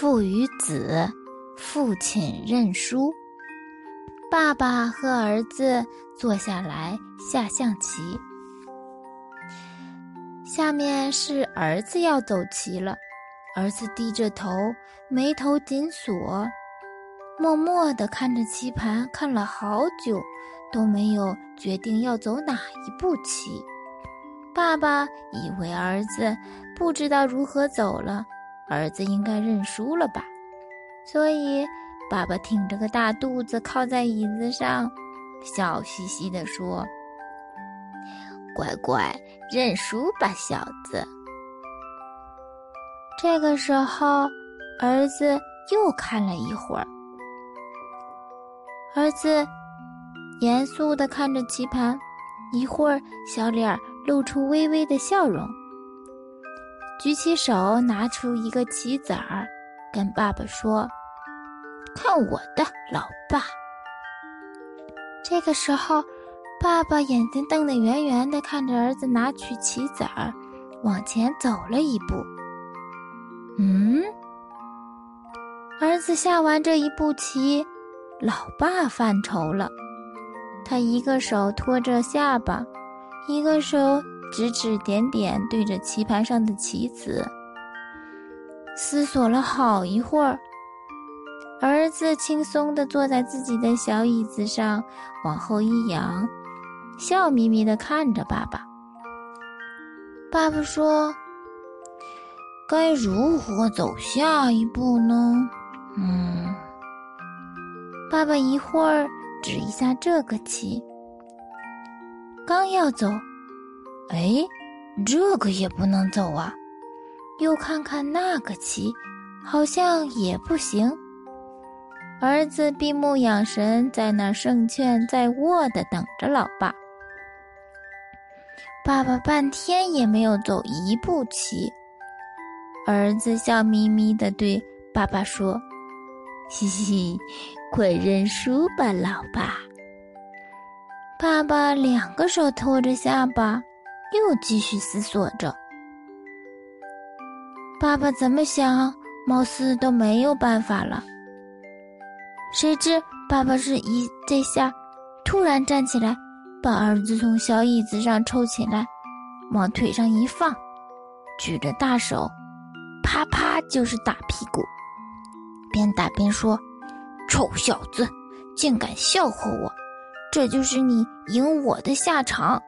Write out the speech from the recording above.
父与子，父亲认输。爸爸和儿子坐下来下象棋。下面是儿子要走棋了，儿子低着头，眉头紧锁，默默地看着棋盘，看了好久，都没有决定要走哪一步棋。爸爸以为儿子不知道如何走了，儿子应该认输了吧，所以爸爸挺着个大肚子靠在椅子上，笑嘻嘻地说：“乖乖，认输吧，小子。”这个时候，儿子又看了一会儿，儿子严肃地看着棋盘，一会儿小脸。露出微微的笑容，举起手拿出一个棋子儿，跟爸爸说：“看我的，老爸。”这个时候，爸爸眼睛瞪得圆圆的，看着儿子拿取棋子儿，往前走了一步。嗯，儿子下完这一步棋，老爸犯愁了，他一个手托着下巴。一个手指指点点对着棋盘上的棋子，思索了好一会儿。儿子轻松地坐在自己的小椅子上，往后一仰，笑眯眯地看着爸爸。爸爸说：“该如何走下一步呢？”嗯，爸爸一会儿指一下这个棋。刚要走，哎，这个也不能走啊！又看看那个棋，好像也不行。儿子闭目养神，在那胜券在握的等着老爸。爸爸半天也没有走一步棋。儿子笑眯眯的对爸爸说：“嘻嘻，快认输吧，老爸。”爸爸两个手托着下巴，又继续思索着。爸爸怎么想，貌似都没有办法了。谁知爸爸是一这下，突然站起来，把儿子从小椅子上抽起来，往腿上一放，举着大手，啪啪就是打屁股，边打边说：“臭小子，竟敢笑话我！”这就是你赢我的下场。